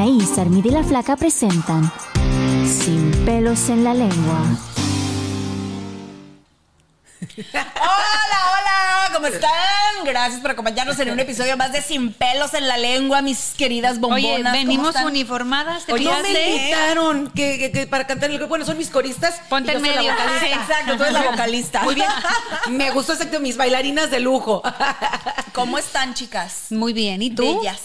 Anaís, Armida y la Flaca presentan Sin pelos en la lengua. Hola, hola, ¿cómo están? Gracias por acompañarnos en un episodio más de Sin pelos en la lengua, mis queridas bombonas. Oye, ¿Cómo venimos uniformadas, ¿te Oye, no me invitaron que, que- que para cantar el grupo. Bueno, son mis coristas. Ponte y yo en soy la medio. vocalista. Sí, exacto, tú eres la vocalista. Muy bien. Me gustó exacto mis bailarinas de lujo. ¿Cómo están, chicas? Muy bien, ¿y tú? Bellas.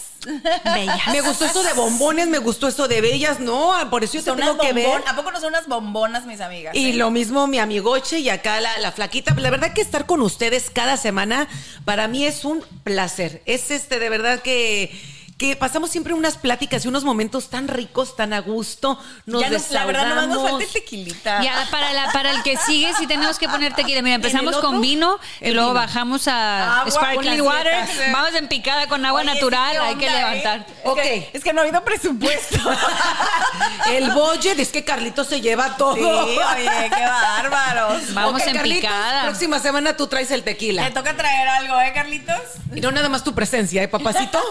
Bellas. Me gustó eso de bombones, me gustó eso de bellas, no, por eso yo te tengo que ver. ¿A poco no son unas bombonas, mis amigas? Y eh? lo mismo mi amigoche y acá la, la flaquita. La verdad que estar con ustedes cada semana para mí es un placer. Es este de verdad que, que pasamos siempre unas pláticas y unos momentos tan ricos, tan a gusto. Nos Ya no- la verdad, nomás nos falta el tequilita. Ya para, la, para el que sigue sí tenemos que poner tequila. Mira, empezamos con vino y luego vino. bajamos a Agua sparkling water. dietas. Vamos en picada con agua Oye, natural. ¿qué Hay que onda, levantar. eh? Ok. Es que, es que no ha habido presupuesto. El budget es que Carlitos se lleva todo. Sí, oye, qué bárbaros. Vamos Ok, en Carlitos, picada. Próxima semana tú traes el tequila. Te toca traer algo, ¿eh, Carlitos? Y no nada más tu presencia, ¿eh, papacito?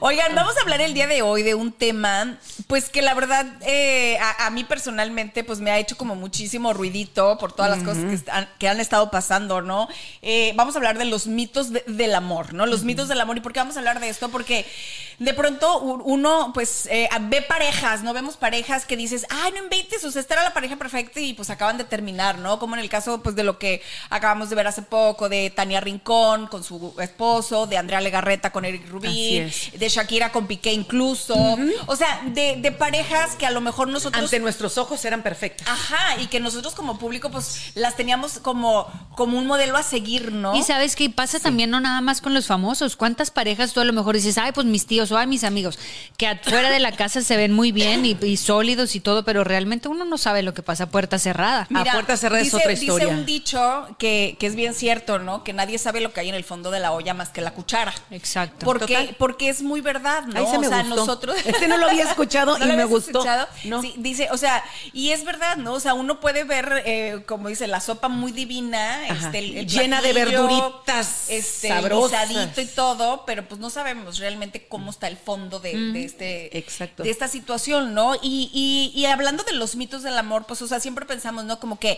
Oigan, vamos a hablar el día de hoy de un tema, pues que la verdad eh, a, a mí personalmente pues me ha hecho como muchísimo ruidito por todas las cosas que, están- que han estado pasando, ¿no? Eh, vamos a hablar de los mitos de- del amor, ¿no? Los mitos del amor. ¿Y por qué vamos a hablar de esto? Porque de pronto uno pues eh, ve parejas, ¿no? Vemos parejas que dices, ay, no inventes, o sea, esta era la pareja perfecta y pues acaban de terminar, ¿no? Como en el caso pues de lo que acabamos de ver hace poco, de Tania Rincón con su esposo, de Andrea Legarreta con Eric Rubí, Así es. De Shakira con Piqué incluso. O sea, de, de parejas que a lo mejor nosotros... Ante nuestros ojos eran perfectas. Ajá, y que nosotros como público pues las teníamos como, como un modelo a seguir, ¿no? Y sabes qué pasa también no nada más con los famosos. ¿Cuántas parejas tú a lo mejor dices, ay, pues mis tíos o ay, mis amigos, que afuera de la casa se ven muy bien y, y sólidos y todo, pero realmente uno no sabe lo que pasa a puerta cerrada. A puerta cerrada es dice, otra historia. Dice un dicho que, que es bien cierto, ¿no? Que nadie sabe lo que hay en el fondo de la olla más que la cuchara. Exacto. Porque, Total. porque es muy verdad, ¿no? Ahí se me o sea, gustó. nosotros. Este no lo había escuchado ¿No y me gustó. escuchado? No. Sí, dice, o sea, y es verdad, ¿no? O sea, uno puede ver, eh, como dice, la sopa muy divina, este, el, Llena de verduritas este, sabrosas. y todo, pero pues no sabemos realmente cómo está el fondo de, de este, Exacto. de esta situación, ¿no? Y, y- y hablando de los mitos del amor, pues, o sea, siempre pensamos, ¿no? Como que,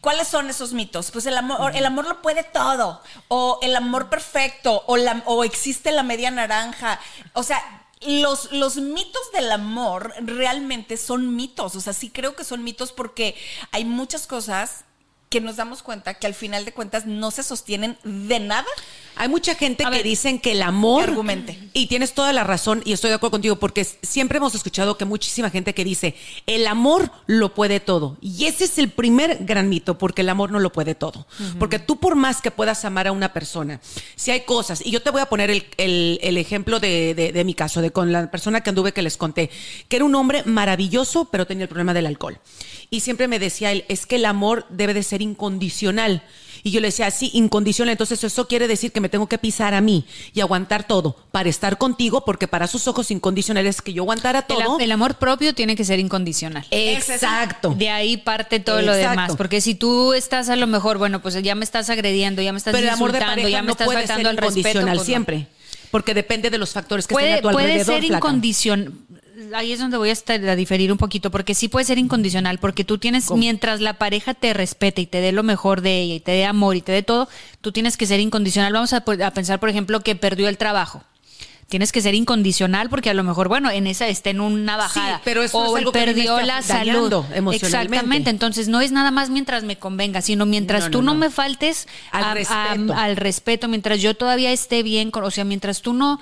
¿cuáles son esos mitos? Pues el amor, el amor lo puede todo, o el amor perfecto, o, la, o existe la media naranja, o sea... Los, los mitos del amor realmente son mitos, o sea, sí creo que son mitos porque hay muchas cosas que nos damos cuenta que al final de cuentas no se sostienen de nada. Hay mucha gente A que ver, dicen que el amor. que argumente. Y tienes toda la razón, y estoy de acuerdo contigo, porque siempre hemos escuchado que muchísima gente que dice el amor lo puede todo. Y ese es el primer gran mito, porque el amor no lo puede todo. Porque tú, por más que puedas amar a una persona, si hay cosas, y yo te voy a poner el, el- el ejemplo de, de- de mi caso, de con la persona que anduve que les conté, que era un hombre maravilloso, pero tenía el problema del alcohol. Y siempre me decía él, es que el amor debe de ser incondicional. Y yo le decía, sí, incondicional. Entonces eso quiere decir que me tengo que pisar a mí y aguantar todo para estar contigo, porque para sus ojos incondicional es que yo aguantara todo. el amor propio tiene que ser incondicional. Exacto. De ahí parte todo lo demás. Porque si tú estás a lo mejor, bueno, pues ya me estás agrediendo, ya me estás Pero el amor de pareja ya me no estás puede faltando ser al respeto. incondicional pues no. siempre. Porque depende de los factores que estén Puede, a tu puede alrededor. ser flaca. incondicional. Ahí es donde voy a, estar, a diferir un poquito, porque sí puede ser incondicional, porque tú tienes, mientras la pareja te respete y te dé lo mejor de ella y te dé amor y te dé todo, tú tienes que ser incondicional. Vamos a, a pensar, por ejemplo, que perdió el trabajo tienes que ser incondicional porque a lo mejor, bueno, en esa está en una bajada. Sí, pero eso o es algo que me perdió está la salud. emocionalmente. Exactamente. Entonces, no es nada más mientras me convenga, sino mientras No, tú no, me faltes Al a- a- respeto. al respeto, mientras yo todavía esté bien, con- o sea, mientras tú no.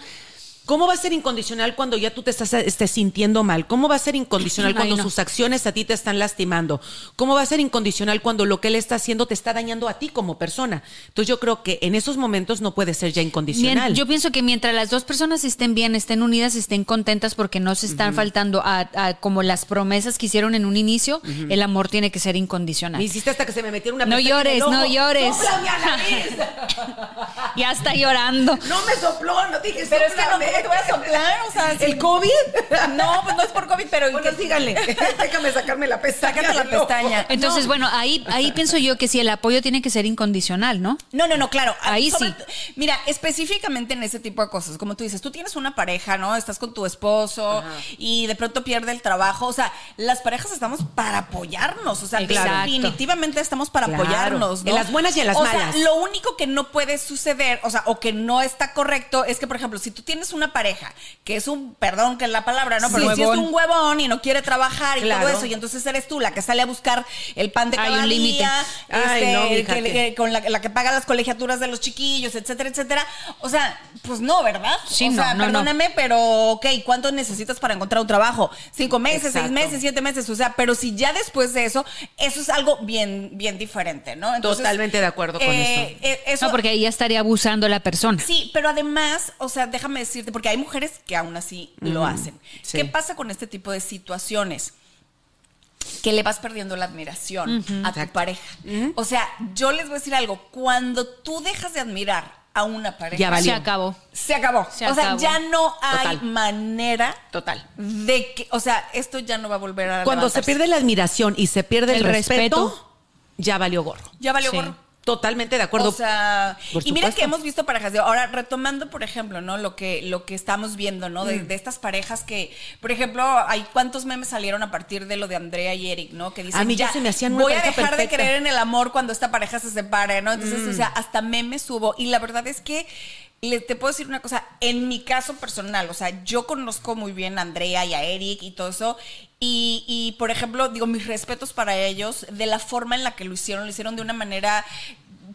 ¿Cómo va a ser incondicional cuando ya tú te estás estés sintiendo mal? ¿Cómo va a ser incondicional Ay, cuando no. sus acciones a ti te están lastimando? ¿Cómo va a ser incondicional cuando lo que él está haciendo te está dañando a ti como persona? Entonces yo creo que en esos momentos no puede ser ya incondicional. Yo pienso que mientras las dos personas estén bien, estén unidas, estén contentas porque no se están faltando a, a como las promesas que hicieron en un inicio, el amor tiene que ser incondicional. Me hiciste hasta que se me metiera una No llores, no llores. ¡Sóplame a la! Ya está llorando. No me sopló, no dije Pero es que no, sóplame. ¿cómo te voy a soplar? O sea, ¿El COVID? No, pues no es por COVID, pero... Bueno, díganle. Déjame sacarme la pestaña. Sácate la pestaña. Entonces, bueno, ahí, ahí pienso yo que sí, el apoyo tiene que ser incondicional, ¿no? No, no, no, claro. Ahí Sobre- sí. Mira, específicamente en ese tipo de cosas, como tú dices, tú tienes una pareja, ¿no? Estás con tu esposo y de pronto pierde el trabajo. O sea, las parejas estamos para apoyarnos. O sea, Exacto. definitivamente estamos para Claro. apoyarnos, ¿no? En las buenas y en las o malas. Sea, lo único que no puede suceder, o sea, o que no está correcto, es que, por ejemplo, si tú tienes una pareja que es un, perdón que es la palabra, ¿no? Pero Sí. si es un huevón y no quiere trabajar y Claro. todo eso, y entonces eres tú la que sale a buscar el pan de cada día, Ay, este, no, que- con la, la que paga las colegiaturas de los chiquillos, etcétera, etcétera. O sea, pues no, ¿verdad? Sí, o no, sea, no, perdóname, pero ok, ¿cuánto necesitas para encontrar un trabajo? Cinco meses, Exacto. seis meses, siete meses, o sea, pero si ya después de eso, eso es algo bien, bien diferente, ¿no? Totalmente de acuerdo con eh, eh, eso. No, porque ahí ya estaría abusando la persona. Sí, pero además, o sea, déjame decirte, porque hay mujeres que aún así lo hacen. sí. ¿Qué pasa con este tipo de situaciones? Que le vas perdiendo la admiración a tu pareja. O sea, yo les voy a decir algo. Cuando tú dejas de admirar a una pareja, Ya valió. Se acabó. se acabó. Se o sea, acabó. ya no hay Total. manera Total. de que, o sea, esto ya no va a volver a Cuando se pierde la admiración y se pierde el, El respeto, respeto. ya valió gorro. Ya valió Sí. gorro. Totalmente de acuerdo. O sea, y mira que hemos visto parejas de ahora retomando, por ejemplo, ¿no? Lo que lo que estamos viendo, ¿no? Mm. De, estas parejas que, por ejemplo, hay cuántos memes salieron a partir de lo de Andrea y Eric, ¿no? Que dicen, A mí ya se me hacían voy a dejar de perfecta". Mm. creer en el amor cuando esta pareja se separe, ¿no? Entonces, o sea, hasta memes hubo y la verdad es que le, te puedo decir una cosa, en mi caso personal, o sea, yo conozco muy bien a Andrea y a Eric y todo eso, y, y, por ejemplo, digo, mis respetos para ellos, de la forma en la que lo hicieron, lo hicieron de una manera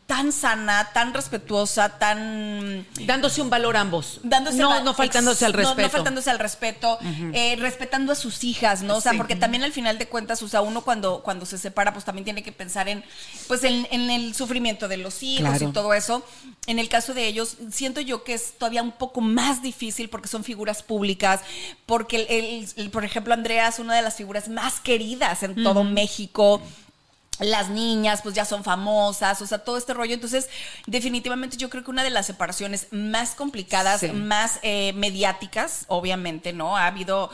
tan sana, tan respetuosa, tan Dándose un valor ambos. dándose no, no faltándose al no- respeto. No, faltándose al respeto, eh, respetando a sus hijas, ¿no? O sea, Sí. porque también al final de cuentas, o sea, uno cuando, cuando se separa, pues también tiene que pensar en, pues, en, en el sufrimiento de los hijos Claro. y todo eso. En el caso de ellos, siento yo que es todavía un poco más difícil porque son figuras públicas, porque, el, el- el- por ejemplo, Andrea es una de las figuras más queridas en todo México las niñas pues ya son famosas, o sea, todo este rollo. Entonces, definitivamente yo creo que una de las separaciones más complicadas, Sí. más eh, mediáticas, obviamente, ¿no? Ha habido,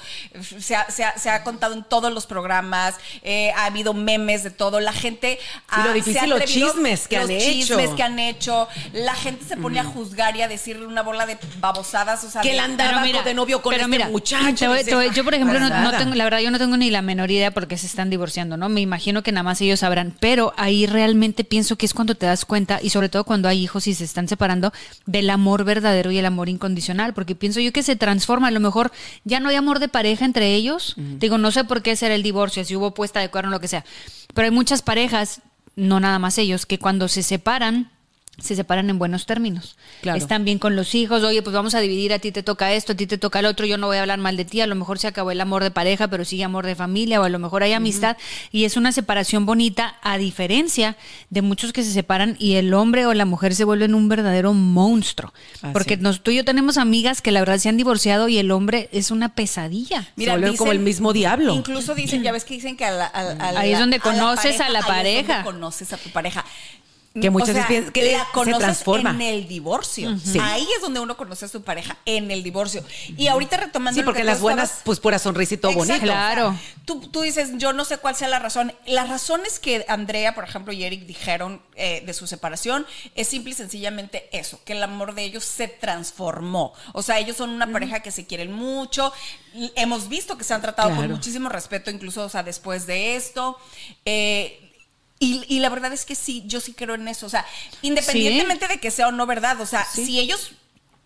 se ha, se ha- se ha contado en todos los programas, eh, ha habido memes de todo, la gente... Y lo ha- difícil, se ha los chismes que los han chismes hecho. que han hecho, la gente se pone a juzgar y a decirle una bola de babosadas, o sea... Que de- él andaba de novio con pero este mira, muchacho. te voy- te voy- yo, por ejemplo, no, no tengo, la verdad, yo no tengo ni la menor idea porque se están divorciando, ¿no? Me imagino que nada más ellos sabrán, pero ahí realmente pienso que es cuando te das cuenta, y sobre todo cuando hay hijos y se están separando, del amor verdadero y el amor incondicional, porque pienso yo que se transforma, a lo mejor ya no hay amor de pareja entre ellos, digo, no sé por qué será el divorcio, si hubo puesta de cuerno, lo que sea, pero hay muchas parejas, no nada más ellos, que cuando se separan, se separan en buenos términos. Claro. Están bien con los hijos, oye, pues vamos a dividir, a ti te toca esto, a ti te toca el otro, yo no voy a hablar mal de ti, a lo mejor se acabó el amor de pareja, pero sigue amor de familia, o a lo mejor hay amistad, y es una separación bonita, a diferencia de muchos que se separan y el hombre o la mujer se vuelven un verdadero monstruo. Porque nos, tú y yo tenemos amigas que la verdad se han divorciado y el hombre es una pesadilla. Se vuelven como el mismo diablo. Incluso dicen, ya ves que dicen que a la, a- a Ahí es donde la conoces a la ahí es pareja. donde conoces a tu pareja. Que muchas O sea, veces piensan que la se transforma. en el divorcio. Sí. Ahí es donde uno conoce a su pareja, en el divorcio. Y ahorita retomando Sí, lo porque las buenas, estabas- pues pura sonrisa y todo Exacto. bonito. Claro. O sea, tú, tú dices, yo no sé cuál sea la razón. Las razones que Andrea, por ejemplo, y Eric dijeron eh, de su separación es simple y sencillamente eso, que el amor de ellos se transformó. O sea, ellos son una pareja que se quieren mucho. Hemos visto que se han tratado con muchísimo respeto, incluso, o sea, después de esto. Eh, y, y la verdad es que sí, yo sí creo en eso. O sea, independientemente de que sea o no verdad, o sea, si ellos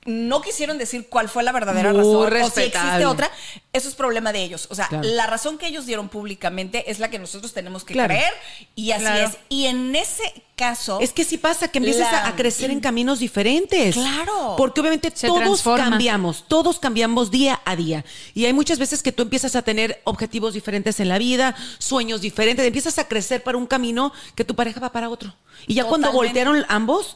no quisieron decir cuál fue la verdadera Muy razón o si existe otra, eso es problema de ellos. O sea, Claro. la razón que ellos dieron públicamente es la que nosotros tenemos que Claro. creer y así Claro. es. Y en ese caso... Es que sí pasa, que empiezas La- a, crecer en caminos diferentes. Claro. Porque obviamente Se todos transforma. cambiamos, todos cambiamos día a día. Y hay muchas veces que tú empiezas a tener objetivos diferentes en la vida, sueños diferentes, empiezas a crecer para un camino que tu pareja va para otro. Y ya cuando voltearon ambos,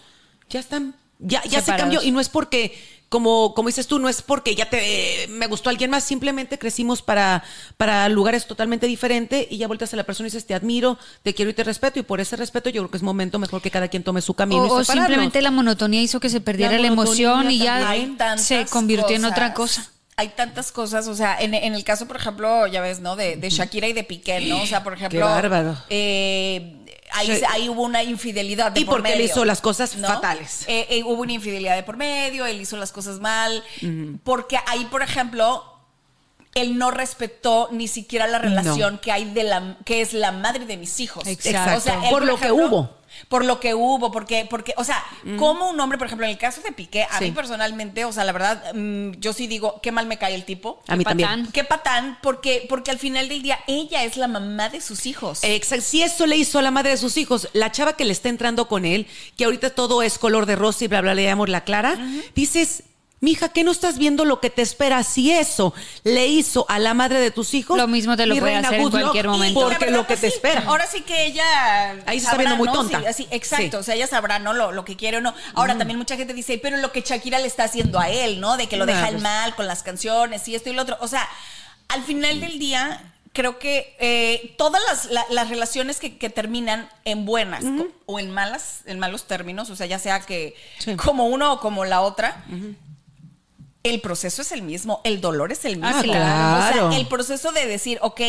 ya están, ya, ya se cambió. Y no es porque, como, como dices tú, no es porque ya te me gustó alguien más, simplemente crecimos para, para lugares totalmente diferentes y ya vueltas a la persona y dices, te admiro, te quiero y te respeto. Y por ese respeto yo creo que es momento mejor que cada quien tome su camino. O, y o simplemente la monotonía hizo que se perdiera la, emoción y ya se convirtió en otra cosa. Hay tantas cosas, o sea, en, en el caso, por ejemplo, ya ves, ¿no? De, de Shakira y de Piqué, ¿no? O sea, por ejemplo. bárbaro. eh, ahí, Sí. ahí hubo una infidelidad de Y por porque él medio, hizo las cosas ¿no? fatales. Eh, eh, hubo una infidelidad de por medio, él hizo las cosas mal. Porque ahí, por ejemplo, él no respetó ni siquiera la relación que hay de la que es la madre de mis hijos. Exacto. O sea, él, Por lo que hubo. Por lo que hubo, porque, porque, o sea, como un hombre, por ejemplo, en el caso de Piqué, a Sí. mí personalmente, o sea, la verdad, mm, yo sí digo, qué mal me cae el tipo. A mí también. Patán. Qué patán, porque, porque al final del día ella es la mamá de sus hijos. Exacto. Si eso le hizo a la madre de sus hijos, la chava que le está entrando con él, que ahorita todo es color de rosa y bla, bla, le damos la clara, dices, mija, ¿qué no estás viendo lo que te espera? Si eso le hizo a la madre de tus hijos, Lo mismo te lo puede hacer en luck, cualquier momento. Porque lo que pues, te sí. espera. Ahora sí que ella. Ahí se está viendo muy ¿no? tonta. Sí, así, exacto. Sí. O sea, ella sabrá, ¿no? Lo, lo que quiere o no. Ahora también mucha gente dice, pero lo que Shakira le está haciendo a él, ¿no? De que lo deja el pues. mal con las canciones y esto y lo otro. O sea, al final del día. Creo que eh, todas las, la- las relaciones que, que terminan en buenas o en malas, en malos términos, o sea, ya sea que Sí. como uno o como la otra, el proceso es el mismo, el dolor es el mismo. Ah, claro. O sea, el proceso de decir, ok,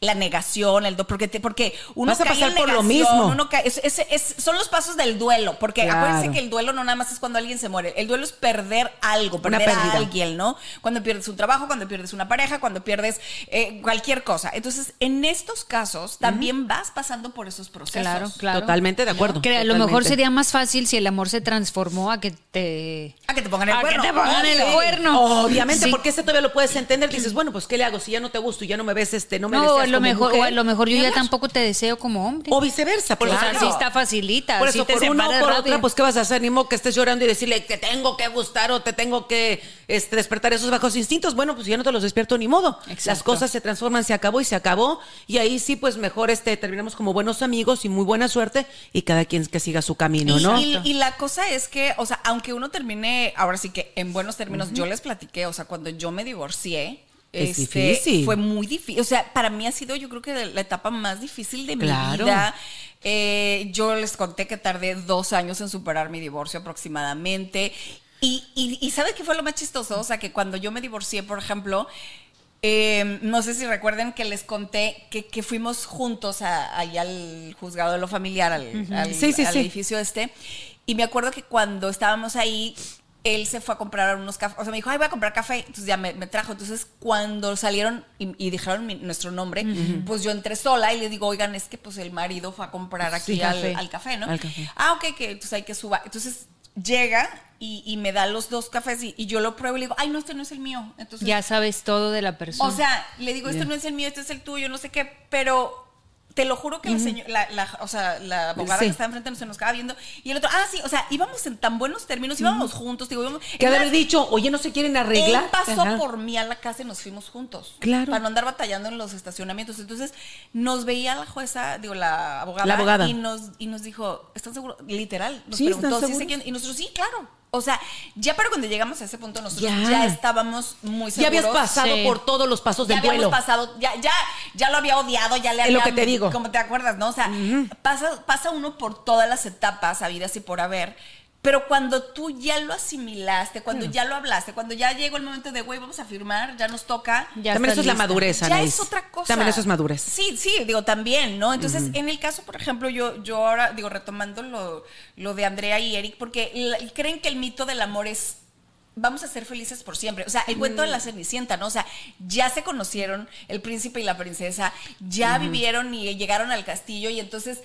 la negación, el do- porque te- porque uno Vas a cae pasar en por lo negación, mismo. uno cae- es- es- es- son los pasos del duelo, porque Claro. acuérdense que el duelo no nada más es cuando alguien se muere, el duelo es perder algo, Una perder a alguien, ¿no? Cuando pierdes un trabajo, cuando pierdes una pareja, cuando pierdes eh, cualquier cosa. Entonces, en estos casos también vas pasando por esos procesos. Claro, claro. Totalmente de acuerdo. Que a lo mejor sería más fácil si el amor se transformó a que te... A que te pongan el A que cuerno. te pongan el Sí. Obviamente, Sí. porque ese todavía lo puedes entender. Dices, bueno, pues, ¿qué le hago? Si ya no te gusto, ya no me ves, este, no me No, lo como mejor, mujer, o a lo mejor yo ya tampoco te deseo como hombre. O viceversa. Por o eso sea, te sí está facilita. Por eso, te por una o por rápido. otra, pues, ¿qué vas a hacer? Ni modo que estés llorando y decirle que tengo que gustar o te tengo que este, despertar esos bajos instintos. Bueno, pues ya no te los despierto ni modo. Exacto. Las cosas se transforman, se acabó y se acabó. Y ahí sí, pues mejor este, terminamos como buenos amigos y muy buena suerte y cada quien que siga su camino, Y, ¿no? y- y la cosa es que, o sea, aunque uno termine, ahora sí que en buenos términos, yo les platiqué, o sea, cuando yo me divorcié, Es este, difícil. fue muy difícil. O sea, para mí ha sido, yo creo que la etapa más difícil de mi vida. Eh, yo les conté que tardé dos años en superar mi divorcio aproximadamente. Y, y, y ¿sabes qué fue lo más chistoso? O sea, que cuando yo me divorcié, por ejemplo, eh, no sé si recuerden que les conté que, que fuimos juntos ahí al juzgado de lo familiar, al, al- Sí, sí, al sí. edificio este. Y me acuerdo que cuando estábamos ahí, él se fue a comprar unos cafés. O sea, me dijo, ay, voy a comprar café. Entonces ya me, me trajo. Entonces, cuando salieron y, y dijeron mi- nuestro nombre, pues yo entré sola y le digo, oigan, es que pues el marido fue a comprar aquí Sí, al, café. al café, ¿no? Al café. Ah, ok, que entonces hay que suba. Entonces llega y, y me da los dos cafés y, y yo lo pruebo y le digo, ay, no, este no es el mío. Entonces, Ya sabes todo de la persona. o sea, le digo, este no es el mío, este es el tuyo, no sé qué, pero te lo juro que la, seño- la, la- o sea, la abogada Sí. que estaba enfrente se nos quedaba viendo y el otro, ah, sí, o sea, íbamos en tan buenos términos, íbamos juntos, digo, íbamos, Que de haber dicho, oye, no se quieren arreglar. él pasó Ajá. por mí a la casa y nos fuimos juntos. Claro. Para no andar batallando en los estacionamientos. Entonces, nos veía la jueza, digo, la abogada. La abogada. Y nos, y nos dijo, ¿están seguros? Literal. Nos Sí, ¿están preguntó, ¿sí seguros? quién? Y nosotros, sí, claro. O sea, ya para cuando llegamos a ese punto nosotros Ya. ya, estábamos muy seguros. Ya habías pasado Sí. por todos los pasos ya del habíamos duelo. pasado, ya, ya, ya lo había odiado, ya le Es había. lo que te digo. Como te acuerdas, ¿no? O sea, pasa, pasa uno por todas las etapas, habidas y por haber. Pero cuando tú ya lo asimilaste, cuando ya lo hablaste, cuando ya llegó el momento de, güey, vamos a firmar, ya nos toca. Ya También eso es la madurez, Ya Anaís. es otra cosa. También eso es madurez. Sí, sí, digo, también, ¿no? Entonces, en el caso, por ejemplo, yo, yo ahora, digo, retomando lo, lo de Andrea y Eric, porque la- creen que el mito del amor es vamos a ser felices por siempre. O sea, el cuento de la Cenicienta, ¿no? O sea, ya se conocieron el príncipe y la princesa, ya vivieron y llegaron al castillo y entonces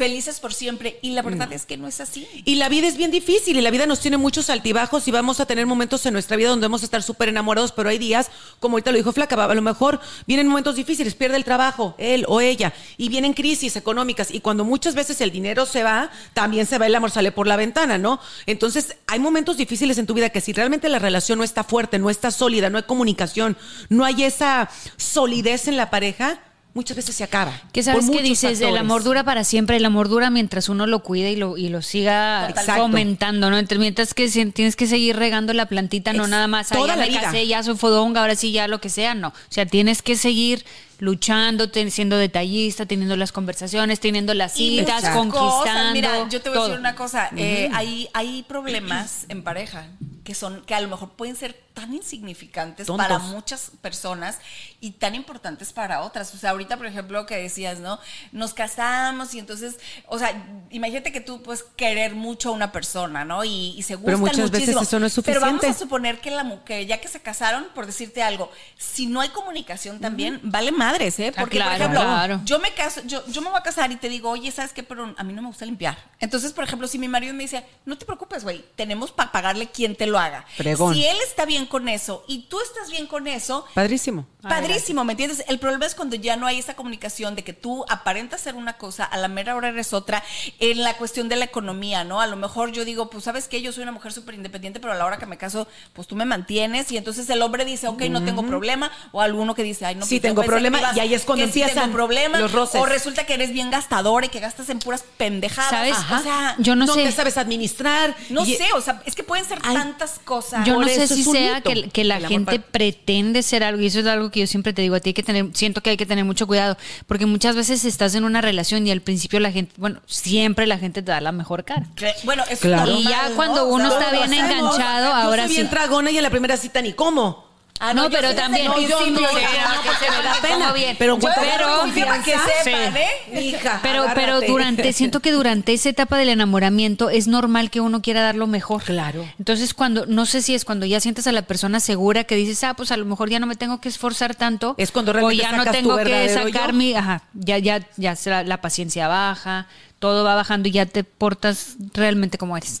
felices por siempre. Y la verdad es que no es así. Y la vida es bien difícil y la vida nos tiene muchos altibajos y vamos a tener momentos en nuestra vida donde vamos a estar súper enamorados, pero hay días, como ahorita lo dijo Flaca, a lo mejor vienen momentos difíciles, pierde el trabajo, él o ella, y vienen crisis económicas y cuando muchas veces el dinero se va, también se va el amor, sale por la ventana, ¿no? Entonces hay momentos difíciles en tu vida que si realmente la relación no está fuerte, no está sólida, no hay comunicación, no hay esa solidez en la pareja, muchas veces se acaba. Que sabes que dices, el factores. amor dura para siempre, el amor dura mientras uno lo cuida y lo, y lo siga Exacto. fomentando, ¿no? Entonces, mientras que tienes que seguir regando la plantita, no nada más, "Ay, toda ya la me vida. casé, ya soy fodonga, ahora sí ya lo que sea, no. O sea, tienes que seguir luchando, ten- siendo detallista, teniendo las conversaciones, teniendo las citas, conquistando. cosas. Mira, yo te voy a todo. decir una cosa. eh, hay, hay problemas en pareja que son que a lo mejor pueden ser tan insignificantes Tontos. para muchas personas y tan importantes para otras. O sea, ahorita, por ejemplo, que decías, ¿no? Nos casamos y entonces, o sea, imagínate que tú puedes querer mucho a una persona, ¿no? Y, y se gustan Pero muchas veces muchísimo. eso no es Pero vamos suficiente. a suponer que la mujer, ya que se casaron, por decirte algo, si no hay comunicación también, vale madres, ¿eh? Ah, Porque, claro, por ejemplo, claro. yo me caso, yo, yo me voy a casar y te digo, oye, ¿sabes qué? Pero a mí no me gusta limpiar. Entonces, por ejemplo, si mi marido me dice, no te preocupes, güey, tenemos para pagarle quien te lo haga. Fregón. Si él está bien con eso y tú estás bien con eso, Padrísimo. Padrísimo, ¿me entiendes? El problema es cuando ya no hay esa comunicación de que tú aparentas ser una cosa, a la mera hora eres otra, en la cuestión de la economía, ¿no? A lo mejor yo digo, pues, ¿sabes qué? Yo soy una mujer súper independiente, pero a la hora que me caso, pues tú me mantienes, y entonces el hombre dice, ok, no tengo problema, o alguno que dice, ay, no, Sí, pues, tengo que problema, y ahí es cuando que sí empiezan tengo problema, los roces. o resulta que eres bien gastador y que gastas en puras pendejadas. ¿Sabes? O sea, Yo no no sé. te sabes administrar. no Y- sé, o sea, es que pueden ser Ay, tantas cosas. Yo no Por sé eso si es un sea que, que la gente pretende ser algo, y eso es algo que yo siempre te digo a ti, hay que tener, siento que hay que tener mucho cuidado, porque muchas veces estás en una relación y al principio la gente, bueno, siempre la gente te da la mejor cara. Bueno, es Claro. Y ya cuando uno está bien enganchado, ahora soy bien sí. tragona y en la primera cita ni cómo. Ah, no, pero también. No, yo no, pena. bien. Pero, Yo pero, que sepan, ¿eh? Mija, Pero, pero durante, siento que durante esa etapa del enamoramiento es normal que uno quiera dar lo mejor. Claro. Entonces, cuando, no sé si es cuando ya sientes a la persona segura que dices, ah, pues a lo mejor ya no me tengo que esforzar tanto. Es cuando realmente O ya no tu tengo que sacar yo. mi, ajá, ya, ya, ya será- la paciencia baja, todo va bajando y ya te portas realmente como eres.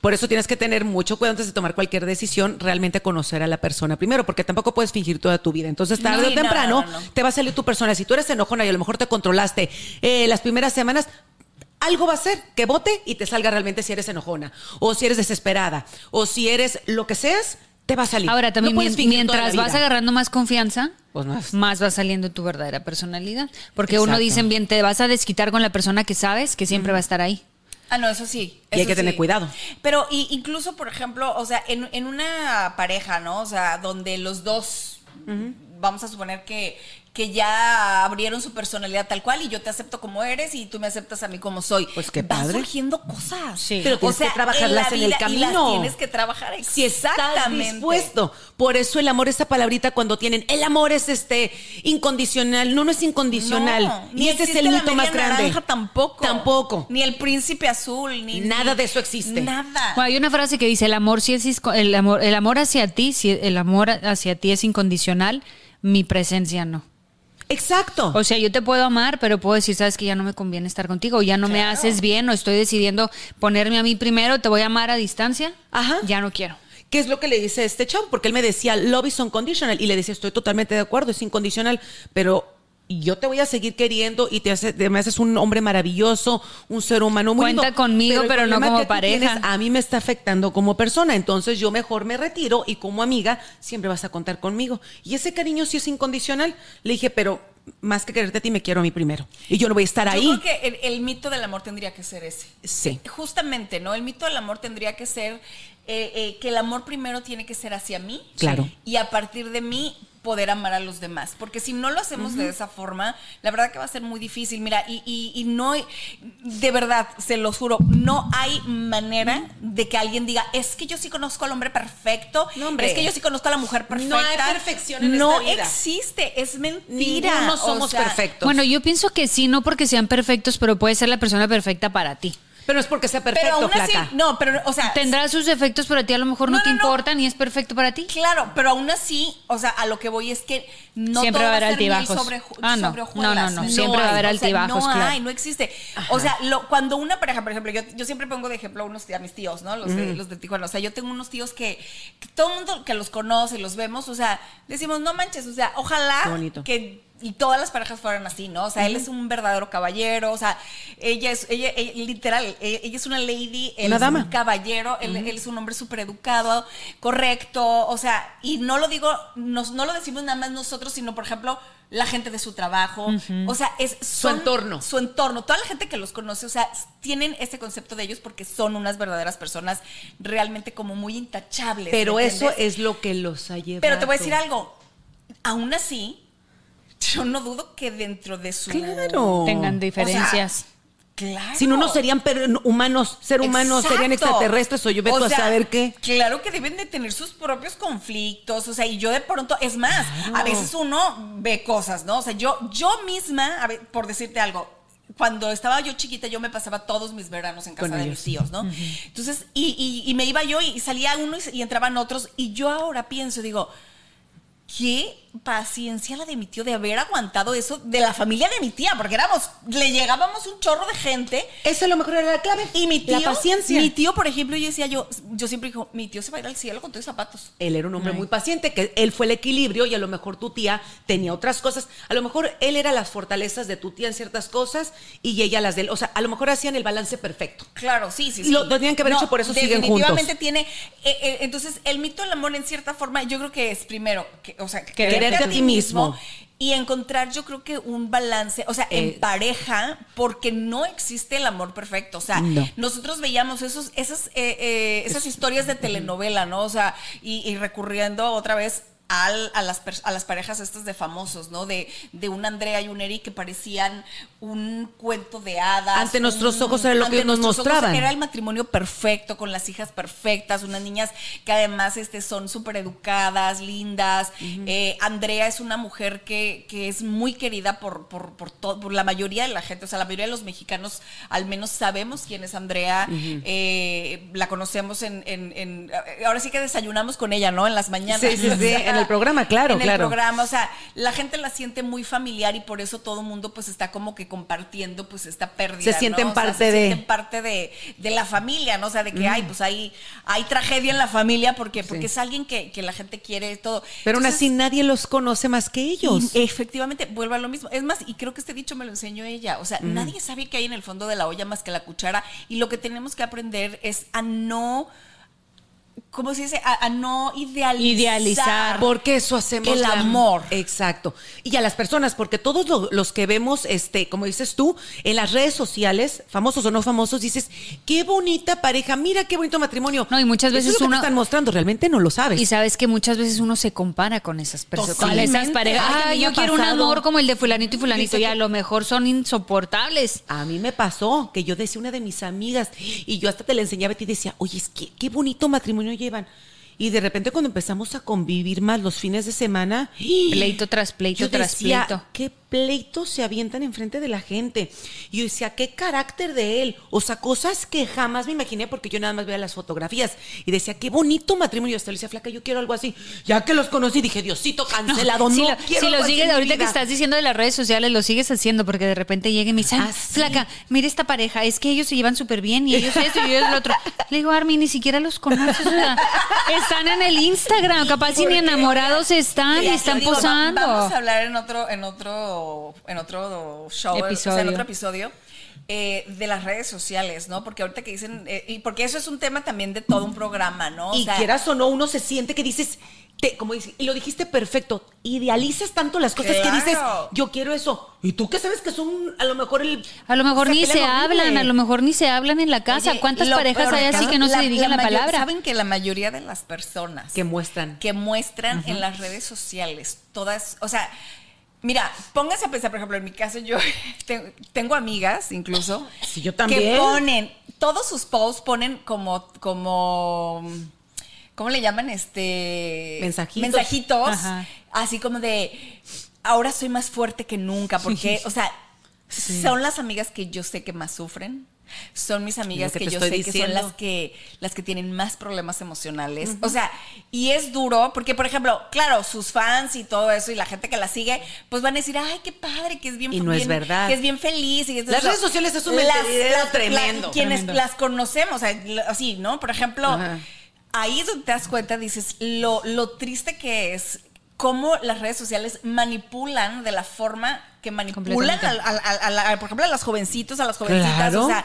Por eso tienes que tener mucho cuidado antes de tomar cualquier decisión, realmente conocer a la persona primero, porque tampoco puedes fingir toda tu vida. Entonces, tarde o no, temprano, no, no. te va a salir tu persona. Si tú eres enojona y a lo mejor te controlaste eh, las primeras semanas, algo va a ser que vote y te salga realmente si eres enojona, o si eres desesperada, o si eres lo que seas, te va a salir. Ahora también, No mientras vas agarrando más confianza, Pues más. más va saliendo tu verdadera personalidad. Porque uno dicen bien, te vas a desquitar con la persona que sabes que siempre va a estar ahí. Ah, no, eso sí. Y hay que tener sí. cuidado. Pero y- incluso, por ejemplo, o sea, en, en una pareja, ¿no? O sea, donde los dos vamos a suponer que, que ya abrieron su personalidad tal cual y yo te acepto como eres y tú me aceptas a mí como soy. Pues qué padre. surgiendo cosas. Sí. Pero tienes que trabajarlas en el vida y las camino. tienes que trabajar Si estás exactamente. dispuesto. Por eso el amor, esa palabrita cuando tienen, el amor es este incondicional. No, no es incondicional. No, y ese es el la mito más grande. naranja tampoco. Tampoco. Ni el príncipe azul, ni Nada ni- de eso existe. Nada. Bueno, hay una frase que dice, el amor sí es el amor, el amor hacia ti, si el amor hacia ti es incondicional, mi presencia no. Exacto. O sea, yo te puedo amar, pero puedo decir, sabes que ya no me conviene estar contigo, o ya no me haces bien, o estoy decidiendo ponerme a mí primero, te voy a amar a distancia, Ajá. ya no quiero. ¿Qué es lo que le dice este chavo? Porque él me decía, love is unconditional. Y le decía, estoy totalmente de acuerdo, es incondicional. Pero yo te voy a seguir queriendo y te, hace- te me haces un hombre maravilloso, un ser humano muy Cuenta lindo. conmigo, pero no como pareja. tienes, a mí me está afectando como persona. Entonces yo mejor me retiro y como amiga siempre vas a contar conmigo. Y ese cariño sí es incondicional. Le dije, pero más que quererte a ti, me quiero a mí primero. Y yo no voy a estar Yo ahí. creo que el, el mito del amor tendría que ser ese. Sí. Justamente, ¿no? El mito del amor tendría que ser eh, eh, que el amor primero tiene que ser hacia mí. Claro. Y a partir de mí poder amar a los demás. Porque si no lo hacemos de esa forma, la verdad que va a ser muy difícil. Mira, y, y- y no, hay- de verdad, se los juro, no hay manera de que alguien diga, es que yo sí conozco al hombre perfecto, No, hombre. es que yo sí conozco a la mujer perfecta. No hay perfección en No esta vida. existe, es mentira. Ninguno O somos sea, perfectos. Bueno, yo pienso que sí, no porque sean perfectos, pero puede ser la persona perfecta para ti. Pero no es porque sea perfecto, Pero aún así, flaca. no, pero, o sea, Tendrá sus defectos, pero a ti a lo mejor no, No, te no, no. importan y es perfecto para ti. Claro, pero aún así, o sea, a lo que voy es que no Siempre todo va a haber altibajos. sobre, Ah, no. sobre. No, no, no. Siempre va a hay. haber O sea, altibajos, No claro. hay, no existe. O sea, lo- cuando una pareja, por ejemplo, yo, yo siempre pongo de ejemplo a, unos, a mis tíos, ¿no? Los, de, los de Tijuana. O sea, yo tengo unos tíos que, que todo el mundo que los conoce, los vemos, o sea, decimos, no manches, o sea, ojalá Qué bonito. que y todas las parejas fueran así, ¿no? O sea, él es un verdadero caballero, o sea, ella es, ella, ella- literal, ella, ella es una lady, él Una es dama. un caballero, él, él es un hombre súper educado, correcto, o sea, y no lo digo, nos- no lo decimos nada más nosotros, sino, por ejemplo, la gente de su trabajo, o sea, es son- entorno. Su entorno, toda la gente que los conoce, o sea, tienen este concepto de ellos porque son unas verdaderas personas realmente como muy intachables. Pero ¿me eso es lo que los ha llevado. Pero te voy a decir algo, aún así, yo no dudo que dentro de su... Claro. Tengan diferencias. Claro. Si no, no serían per- humanos, ser humanos, serían extraterrestres o yo veto O a sea, saber qué. Claro que deben de tener sus propios conflictos, o sea, y yo de pronto, es más, a veces uno ve cosas, ¿no? O sea, yo, yo misma, a ver, por decirte algo, cuando estaba yo chiquita, yo me pasaba todos mis veranos en casa Con de ellos. mis tíos, ¿no? Entonces, y, y- y me iba yo y salía uno y, y entraban otros, y yo ahora pienso, digo, qué paciencia la de mi tío de haber aguantado eso de la familia de mi tía, porque éramos, le llegábamos un chorro de gente. Esa a lo mejor era la clave. Y mi tío, La paciencia. mi tío, por ejemplo, yo decía yo, yo siempre dijo, mi tío se va a ir al cielo con tus zapatos. Él era un hombre muy paciente, que él fue el equilibrio y a lo mejor tu tía tenía otras cosas. A lo mejor él era las fortalezas de tu tía en ciertas cosas y ella las de él. O sea, a lo mejor hacían el balance perfecto. Claro, sí, sí, Y sí. lo tenían que haber hecho, por eso siguen definitivamente juntos. tiene, eh, eh, entonces el mito del amor en cierta forma, yo creo que es primero, que, o sea, Quererte a ti mismo. y encontrar, yo creo que un balance, o sea, Eh. en pareja, porque no existe el amor perfecto. O sea, No. nosotros veíamos esos, esas, eh, eh, esas historias de telenovela, ¿no? O sea, y, y recurriendo otra vez al- a, las, a las parejas estas de famosos, ¿no? De, de un Andrea y un Eric que parecían un cuento de hadas. Ante nuestros ojos era lo que nos mostraban. Era el matrimonio perfecto, con las hijas perfectas, unas niñas que además este, son súper educadas, lindas. Eh, Andrea es una mujer que, que es muy querida por, por, por, to- por la mayoría de la gente, o sea, la mayoría de los mexicanos al menos sabemos quién es Andrea, Eh, la conocemos en, en- en- Ahora sí que desayunamos con ella, ¿no? En las mañanas. Sí, sí, sí, en el programa, claro, En el claro. programa, o sea, la gente la siente muy familiar y por eso todo el mundo pues está como que compartiendo pues esta pérdida. Se sienten ¿no? O sea, parte se de- sienten parte de, de la familia, ¿no? O sea, de que hay, pues hay, hay tragedia en la familia porque, porque es alguien que, que la gente quiere todo. Pero aún así nadie los conoce más que ellos. y efectivamente, vuelvo a lo mismo. Es más, y creo que este dicho me lo enseñó ella. O sea, nadie sabe qué hay en el fondo de la olla más que la cuchara. Y lo que tenemos que aprender es a no ¿cómo se dice? A, a no idealizar. Idealizar. Porque eso hacemos El la- amor. Exacto. Y a las personas, porque todos lo- los que vemos, este, como dices tú, en las redes sociales, famosos o no famosos, dices, qué bonita pareja, mira qué bonito matrimonio. No, y muchas Eso veces es lo que uno- te están mostrando, realmente no lo sabes. Y sabes que muchas veces uno se compara con esas personas, con esas parejas. Ay, a Ay, mí me yo quiero un amor como el de fulanito y fulanito y a que- lo mejor son insoportables. A mí me pasó que yo decía una de mis amigas y yo hasta te la enseñaba y te decía, oye, es que qué bonito matrimonio llevan. Y de repente cuando empezamos a convivir más los fines de semana, Pleito tras pleito yo tras decía, pleito. qué pleitos se avientan enfrente de la gente. Y yo decía, qué carácter de él. O sea, cosas que jamás me imaginé porque yo nada más veía las fotografías. Y decía, qué bonito matrimonio. Hasta le decía, flaca, yo quiero algo así. Ya que los conocí, dije, Diosito, cancelado. No, si lo, quiero si lo sigues, ahorita que vida". estás diciendo de las redes sociales, lo sigues haciendo porque de repente llega y me dice, "Ay, Ah, sí. flaca, mira esta pareja, es que ellos se llevan súper bien y ellos esto y ellos lo otro. Le digo, Armin, ni siquiera los conoces. o sea, están en el Instagram, capaz si ni enamorados están y están digo, posando. Vamos a hablar en otro, en otro, en otro show, o sea, en Episodio. otro episodio. eh, de las redes sociales, ¿no? Porque ahorita que dicen, eh, y porque eso es un tema también de todo un programa, ¿no? O y sea, quieras o no, uno se siente que dices, te, como dices, y lo dijiste perfecto, idealizas tanto las cosas que dices, yo quiero eso. Y tú que sabes que son a lo mejor el... A lo mejor se ni se hablan, a lo mejor ni se hablan en la casa. oye, ¿Cuántas lo parejas hay así que no se dirigen la, mayor- palabra? Saben que la mayoría de las personas Que muestran. que muestran en las redes sociales, todas, o sea, mira, póngase a pensar, por ejemplo, en mi caso yo te- tengo amigas incluso Sí, yo que también. ponen, todos sus posts ponen como, como, ¿cómo le llaman? Este... Mensajitos. Mensajitos, Ajá. así como de, ahora soy más fuerte que nunca, porque, o sea, son las amigas que yo sé que más sufren. Son mis amigas que yo sé que son diciendo. las que las que tienen más problemas emocionales. O sea, y es duro porque, por ejemplo, claro, sus fans y todo eso y la gente que la sigue, pues van a decir, ay, qué padre, que es bien Y no es verdad. que es bien feliz. Y Las redes sociales es un mentidero tremendo. quienes Tremendo. las conocemos, así, ¿no? Por ejemplo, ahí es donde te das cuenta, dices, lo, lo triste que es cómo las redes sociales manipulan de la forma que manipulan, al, por ejemplo, a los jovencitos, a las jovencitas. Claro. O sea,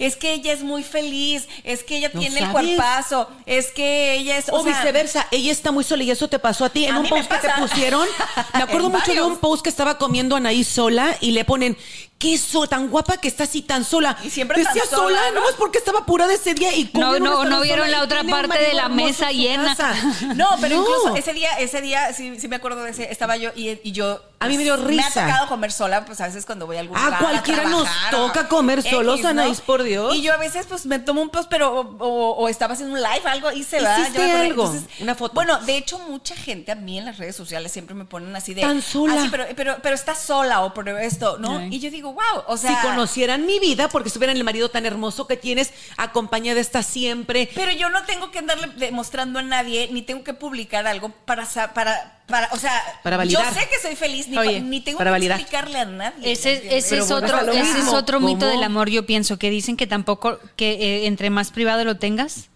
es que ella es muy feliz, es que ella No tiene el cuerpazo, es que ella es. O, sea, viceversa, ella está muy sola y eso te pasó a ti. En A un post que te pusieron, me acuerdo mucho de un post que estaba comiendo Anaí sola y le ponen, qué so, tan guapa que está así tan sola. Y siempre Decía sola, sola, ¿no? no es porque estaba pura de ese día y No, no, no vieron sola la y otra parte de la mesa llena. casa. No, pero No. incluso ese día, ese día sí, sí me acuerdo de ese, estaba yo y, y yo. A mí me dio Me ha risa. tocado comer sola, pues a veces cuando voy a algún lugar. a cualquiera nos trabajar toca comer solos, X, ¿no? Anaís, por Dios. Y yo a veces pues me tomo un post, pero o, o- o estaba haciendo un live, algo, y se va. ¿Hiciste yo me algo? Una foto. Bueno, de hecho, mucha gente a mí en las redes sociales siempre me ponen así de. Tan sola. "Ah, sí, pero, pero, pero está sola o pero esto, ¿no? Ay. Y yo digo, wow, o sea. si conocieran mi vida, porque estuvieran el marido tan hermoso que tienes, acompañada está siempre. Pero yo no tengo que andarle demostrando a nadie, ni tengo que publicar algo para, para, para o sea, Para validar. yo sé que soy feliz, ni, Oye, pa- ni tengo para que validar. explicarle a nadie. Ese, ese es otro, ese es otro mito ¿Cómo? del amor, yo pienso, que dicen que tampoco, que eh, entre más privado lo tengas,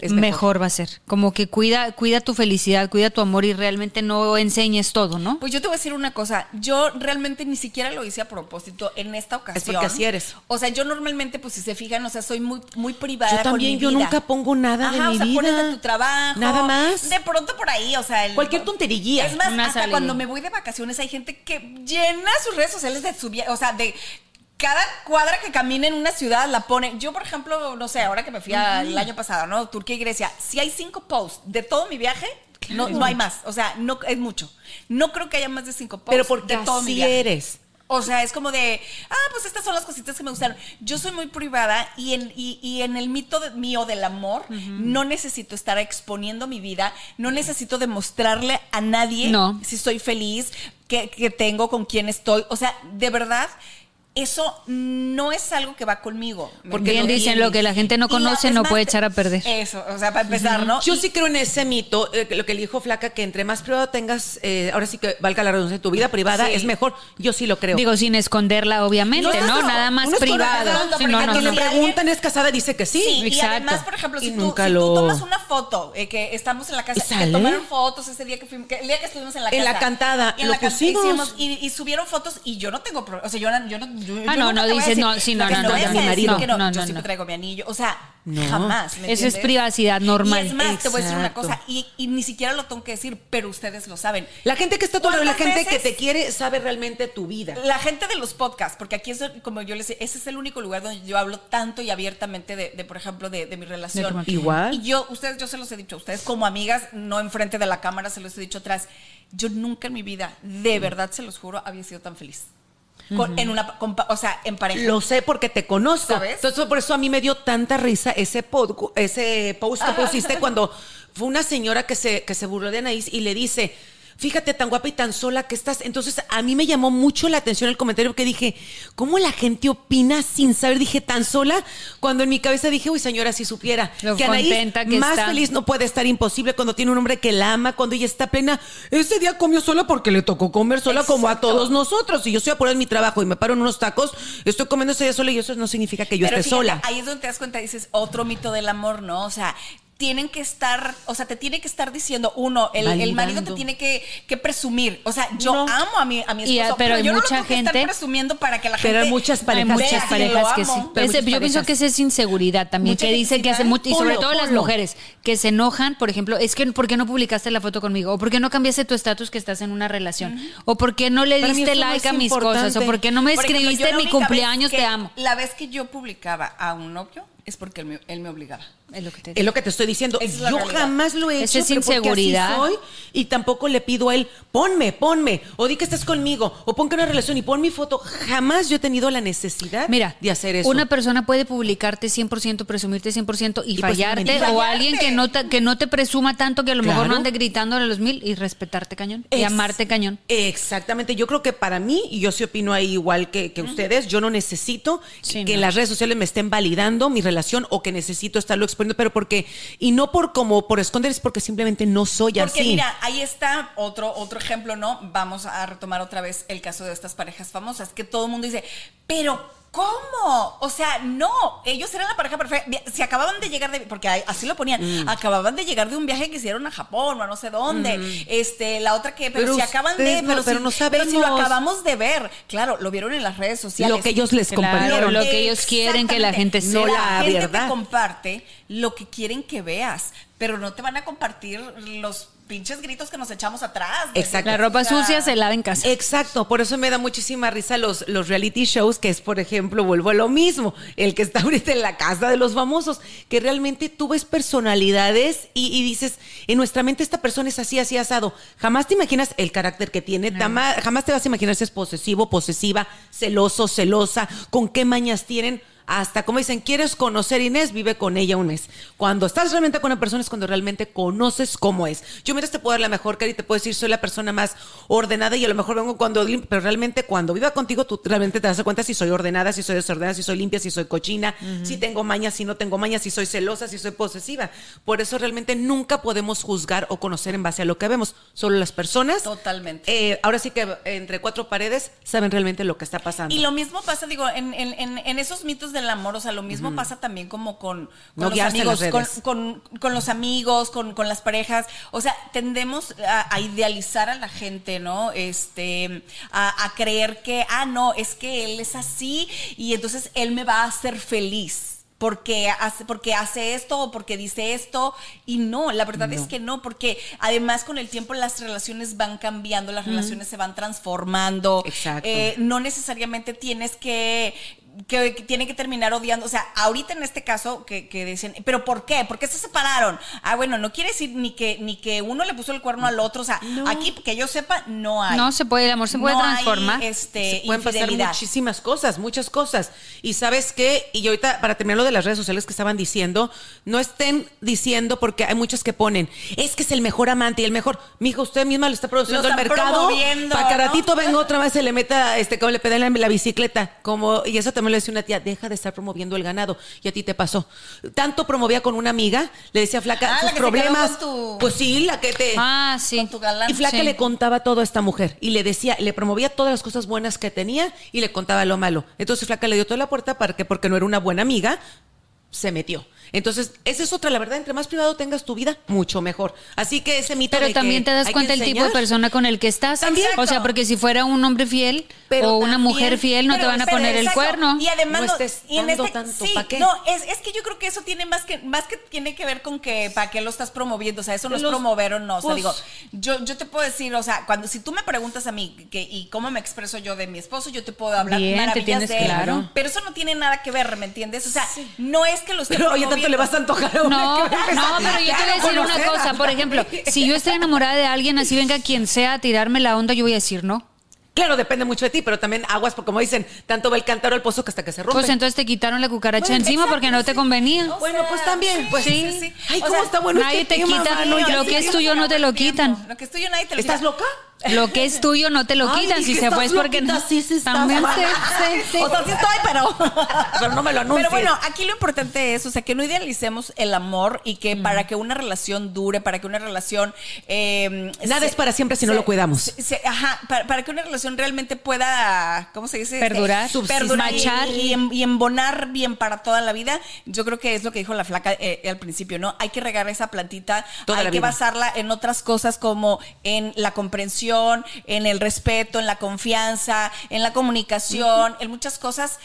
Es mejor. mejor. va a ser. Como que cuida, cuida tu felicidad, cuida tu amor y realmente no enseñes todo, ¿no? Pues yo te voy a decir una cosa, yo realmente ni siquiera lo hice a propósito en esta ocasión. porque así eres. O sea, yo normalmente, pues si se fijan, o sea, soy muy, muy privada. Yo con también, mi yo vida. nunca pongo nada de mi o sea, pones vida. de tu trabajo. Nada más. De pronto por ahí, o sea. el- Cualquier tonterilla. Es más, Una hasta salida. cuando me voy de vacaciones hay gente que llena sus redes sociales de su viaje, o sea, de cada cuadra que camina en una ciudad la pone. Yo, por ejemplo, no sé, ahora que me fui a- el año pasado, ¿no? Turquía y Grecia, si hay cinco posts de todo mi viaje, no, no hay más. O sea, no es mucho. No creo que haya más de cinco posts Pero porque de todo mi viaje. eres. O sea, es como de, ah, pues estas son las cositas que me gustaron. Yo soy muy privada y en, y, y en el mito de- mío del amor no necesito estar exponiendo mi vida, no necesito demostrarle a nadie No. si soy feliz, que, que tengo, con quién estoy. O sea, de verdad, eso no es algo que va conmigo. ¿me Porque bien dicen, lo que la gente no conoce no más, puede echar a perder. Eso, o sea, para empezar, ¿no? Yo Y- sí creo en ese mito, eh, lo que le dijo Flaca, que entre más privado tengas, eh, ahora sí que valga la redundancia, tu vida privada Sí. es mejor. Yo sí lo creo. Digo, sin esconderla, obviamente, No, Nada más privado. conociendo, Sí, no, no, le preguntan, ¿es casada? Dice que sí. Sí, y además, por ejemplo, si, tú, nunca si tú tomas una foto, eh, que estamos en la casa, que tomaron fotos ese día que fuimos, que el día que estuvimos en la casa. En la cantada, y en lo la can- pusimos. hicimos- y, y subieron fotos y yo no tengo problema, o sea, yo, no- yo no, Ah, no, nunca no a dices, no, sí, no, que no, no, no, a decir no, que no, no, yo no, siempre no. traigo mi anillo. O sea, No. jamás. ¿me Eso es privacidad normal. Y es más, te voy a decir una Exacto. cosa, y, y ni siquiera lo tengo que decir, pero ustedes lo saben. La gente que está lado, la ¿Cuántas gente que veces- te quiere sabe realmente tu vida. La gente de los podcasts, porque aquí es como yo les decía, ese es el único lugar donde yo hablo tanto y abiertamente de, de, por ejemplo, de, de mi relación. De. Igual. Y yo, ustedes, yo se los he dicho a ustedes como amigas, no enfrente de la cámara, se los he dicho atrás. Yo nunca en mi vida, de verdad se los juro, había sido tan feliz. Con- En una, con o sea, en pareja. Lo sé porque te conozco. ¿Sabes? Entonces, por eso a mí me dio tanta risa ese, pod- ese post que pusiste cuando fue una señora que se, que se burló de Anaís y le dice. Fíjate tan guapa y tan sola que estás. Entonces, a mí me llamó mucho la atención el comentario porque dije, ¿cómo la gente opina sin saber? Dije, tan sola, cuando en mi cabeza dije, uy, señora, si supiera Lo que Anaís que más está. feliz no puede estar imposible cuando tiene un hombre que la ama, cuando ella está plena. Ese día comió sola porque le tocó comer sola como a todos nosotros. Si yo estoy apurada en mi trabajo y me paro en unos tacos, estoy comiendo ese día sola y eso no significa que yo Pero esté fíjate, sola. Ahí es donde te das cuenta, dices, otro mito del amor, ¿no? O sea, tienen que estar, o sea, te tiene que estar diciendo, uno, el, el marido te tiene que, que presumir. O sea, yo No. amo a mi, a mi Y, esposo, pero hay yo no lo mucha tengo que estar gente- presumiendo para que la Pero gente hay muchas Hay parejas muchas vea que parejas que sí. Pero Ese- muchas yo pienso que esa es inseguridad también, Mucha que dice que hace mucho, y sobre todo las mujeres, que se enojan, por ejemplo, es que ¿por qué no publicaste la foto conmigo? ¿O por qué no cambiaste tu estatus que estás en una relación? ¿O por qué no le diste like a mis importante. cosas? ¿O por qué no me Por ejemplo, escribiste la mi cumpleaños que- te amo? La vez que yo publicaba a un novio es porque él me, él me obligaba. Es lo que te Es lo que te estoy diciendo. Es Yo realidad. jamás lo he hecho. es pero porque así inseguridad. soy, y tampoco le pido a él, ponme, ponme, o di que estás conmigo, o pon que una relación y pon mi foto. Jamás yo he tenido la necesidad Mira, de hacer eso. una persona puede publicarte 100%, presumirte 100% y, Y pues, fallarte, o Fallarte. alguien que no, te, que no te presuma tanto que a lo mejor no ande gritándole a los mil y respetarte cañón y Ex- amarte cañón. Exactamente, yo creo que para mí, y yo sí opino ahí igual que, que ustedes, yo no necesito Sí, que no. las redes sociales me estén validando mi relación o que necesito estarlo exponiendo, pero porque, y no por como por esconder, es porque simplemente no soy Porque así. mira, ahí está otro, otro ejemplo, ¿no? Vamos a retomar otra vez el caso de estas parejas famosas, que todo el mundo dice, pero ¿cómo? O sea, no, ellos eran la pareja perfecta. Se acababan de llegar de, porque así lo ponían, Mm. acababan de llegar de un viaje que hicieron a Japón o a no sé dónde. Este, la otra que, pero, Pero si acaban de, no- pero, pero si, no pero si lo sabemos. acabamos de ver. Claro, lo vieron en las redes sociales. lo que ellos les Claro, compartieron. lo que ellos quieren que la gente Exactamente. sepa. La gente verdad. te comparte lo que quieren que veas, pero no te van a compartir los pinches gritos que nos echamos atrás. Exacto. La ropa sucia se lava en casa. Exacto, por eso me da muchísima risa los, los reality shows, que es, por ejemplo, vuelvo a lo mismo, el que está ahorita en la casa de los famosos, que realmente tú ves personalidades y, y dices, en nuestra mente esta persona es así, así asado. Jamás te imaginas el carácter que tiene, jamás te vas a imaginar si es posesivo, posesiva, celoso, celosa, con qué mañas tienen. Hasta como dicen, quieres conocer a Inés, vive con ella un mes. Cuando estás realmente con una persona es cuando realmente conoces cómo es. Yo mira, te puedo dar la mejor cara y te puedo decir, soy la persona más ordenada y a lo mejor vengo cuando, pero realmente cuando viva contigo tú realmente te das cuenta si soy ordenada, si soy desordenada, si soy limpia, si soy cochina, si tengo mañas, si no tengo mañas, si soy celosa, si soy posesiva. Por eso realmente nunca podemos juzgar o conocer en base a lo que vemos. Solo las personas. Totalmente. eh, ahora sí que entre cuatro paredes saben realmente lo que está pasando. Y lo mismo pasa, digo, en, en- en- en esos mitos del amor, o sea, lo mismo pasa también como con, con No los amigos, con, con- con los amigos, con, con las parejas. O sea, tendemos a, a idealizar a la gente, ¿no? Este, a, a creer que, ah, no, es que él es así y entonces él me va a hacer feliz. Porque hace, porque hace esto o porque dice esto y no, la verdad es que no, porque además con el tiempo las relaciones van cambiando, las relaciones se van transformando, Exacto. Eh, no necesariamente tienes que, que, que tiene que terminar odiando. O sea, ahorita en este caso que, que dicen, ¿pero por qué? ¿Por qué se separaron? Ah, bueno, no quiere decir ni que, ni que uno le puso el cuerno al otro. O sea, aquí, que yo sepa, no hay. No se puede, el amor se puede No hay, transformar. este, Se pueden pasar muchísimas cosas, muchas cosas. Y sabes qué, y yo ahorita, para terminar lo de las redes sociales que estaban diciendo, no estén diciendo, porque hay muchos que ponen, es que es el mejor amante y el mejor. Mija, usted misma lo está produciendo Lo al están mercado. Para que a ¿no? ratito venga otra vez se le meta, este, como le pedalen la, la bicicleta. Como, y eso también le decía una tía, deja de estar promoviendo el ganado. Y a ti te pasó. Tanto promovía con una amiga, le decía flaca, Ah, sus problemas. tu- Pues sí, la que te. Ah, sí. Con tu galán. Y Flaca Sí. le contaba todo a esta mujer y le decía, le promovía todas las cosas buenas que tenía y le contaba lo malo. Entonces Flaca le dio toda la puerta para que, porque no era una buena amiga, se metió. Entonces, esa es otra, la verdad, entre más privado tengas tu vida, mucho mejor. Así que ese mito Pero de también que te das cuenta el tipo de persona con el que estás. También. O sea, porque si fuera un hombre fiel Pero o una también- mujer fiel, no te van a poner el cuerno. Y además, No no- estés y en dando este- tanto, sí, ¿pa' qué? No, es, es que yo creo que eso tiene más que más que tiene que ver con que para qué lo estás promoviendo. O sea, eso no es promover o no. O sea, pues- digo, yo, yo te puedo decir, o sea, cuando si tú me preguntas a mí que, y cómo me expreso yo de mi esposo, yo te puedo hablar Bien, te tienes de él. claro. Pero eso no tiene nada que ver, ¿me entiendes? O sea, no es que lo esté Pero promoviendo. Le vas a antojar a una No, que va a empezar no, pero yo te voy a decir una cosa. Por ejemplo, si yo estoy enamorada de alguien, así venga quien sea a tirarme la onda, yo voy a decir no. Claro, depende mucho de ti, pero también aguas, porque como dicen, tanto va el cántaro al pozo que hasta que se rompe. Pues entonces te quitaron la cucaracha Bueno, encima exacto, porque no te convenía. O Bueno, pues también, pues sí, sí, sí. Ay, O ¿cómo sea, está bueno nadie este te tema, quita, mano? Lo que es tuyo no te lo quitan. Lo que es tuyo nadie te lo ¿Estás quita. loca? Lo que es tuyo no te lo Ay, quitan. Si se fue es porque loquita, sí, sí También sí. O sea, sí estoy, pero. Pero no me lo anuncies. Pero bueno, aquí lo importante es, o sea, que no idealicemos el amor y que para que una relación dure, para que una relación. eh, Nada es para siempre si no lo cuidamos. se- se- ajá, para, para que una relación realmente pueda, ¿cómo se dice? Perdurar, perdurar y- Machar. y, em- y embonar bien para toda la vida. Yo creo que es lo que dijo la flaca eh, al principio, ¿no? Hay que regar esa plantita, Toda hay que vida. basarla en otras cosas como en la comprensión, en el respeto, en la confianza, en la comunicación, en muchas cosas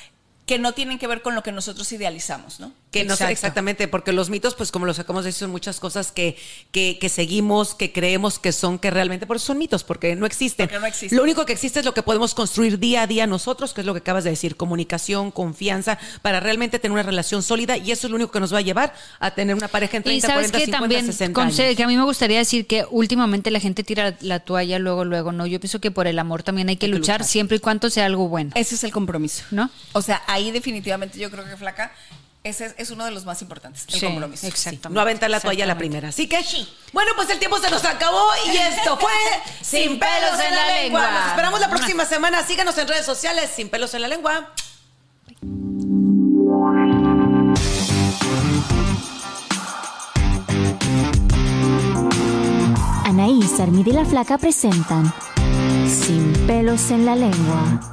que no tienen que ver con lo que nosotros idealizamos, ¿no? Que no sé exactamente, porque los mitos, pues como los sacamos de decir, son muchas cosas que, que, que seguimos, que creemos que son, que realmente, por eso son mitos, porque no existen. Porque no existen. Lo único que existe es lo que podemos construir día a día nosotros, que es lo que acabas de decir, comunicación, confianza, para realmente tener una relación sólida, y eso es lo único que nos va a llevar a tener una pareja en 30, Y sabes 40, que 50, también 60 conse- años. que a mí me gustaría decir que últimamente la gente tira la toalla luego, luego, no. Yo pienso que por el amor también hay que, Hay que luchar, luchar. siempre y cuando sea algo bueno. Ese es el compromiso. ¿No? O sea, ahí definitivamente yo creo que flaca, ese es, uno de los más importantes, el Sí, compromiso. exactamente. No aventar la toalla a la primera. Así que, bueno, pues el tiempo se nos acabó y esto fue Sin pelos en la lengua. Nos esperamos la próxima semana. Síganos en redes sociales, Sin pelos en la lengua. Anaís, Armida y la Flaca presentan Sin pelos en la lengua.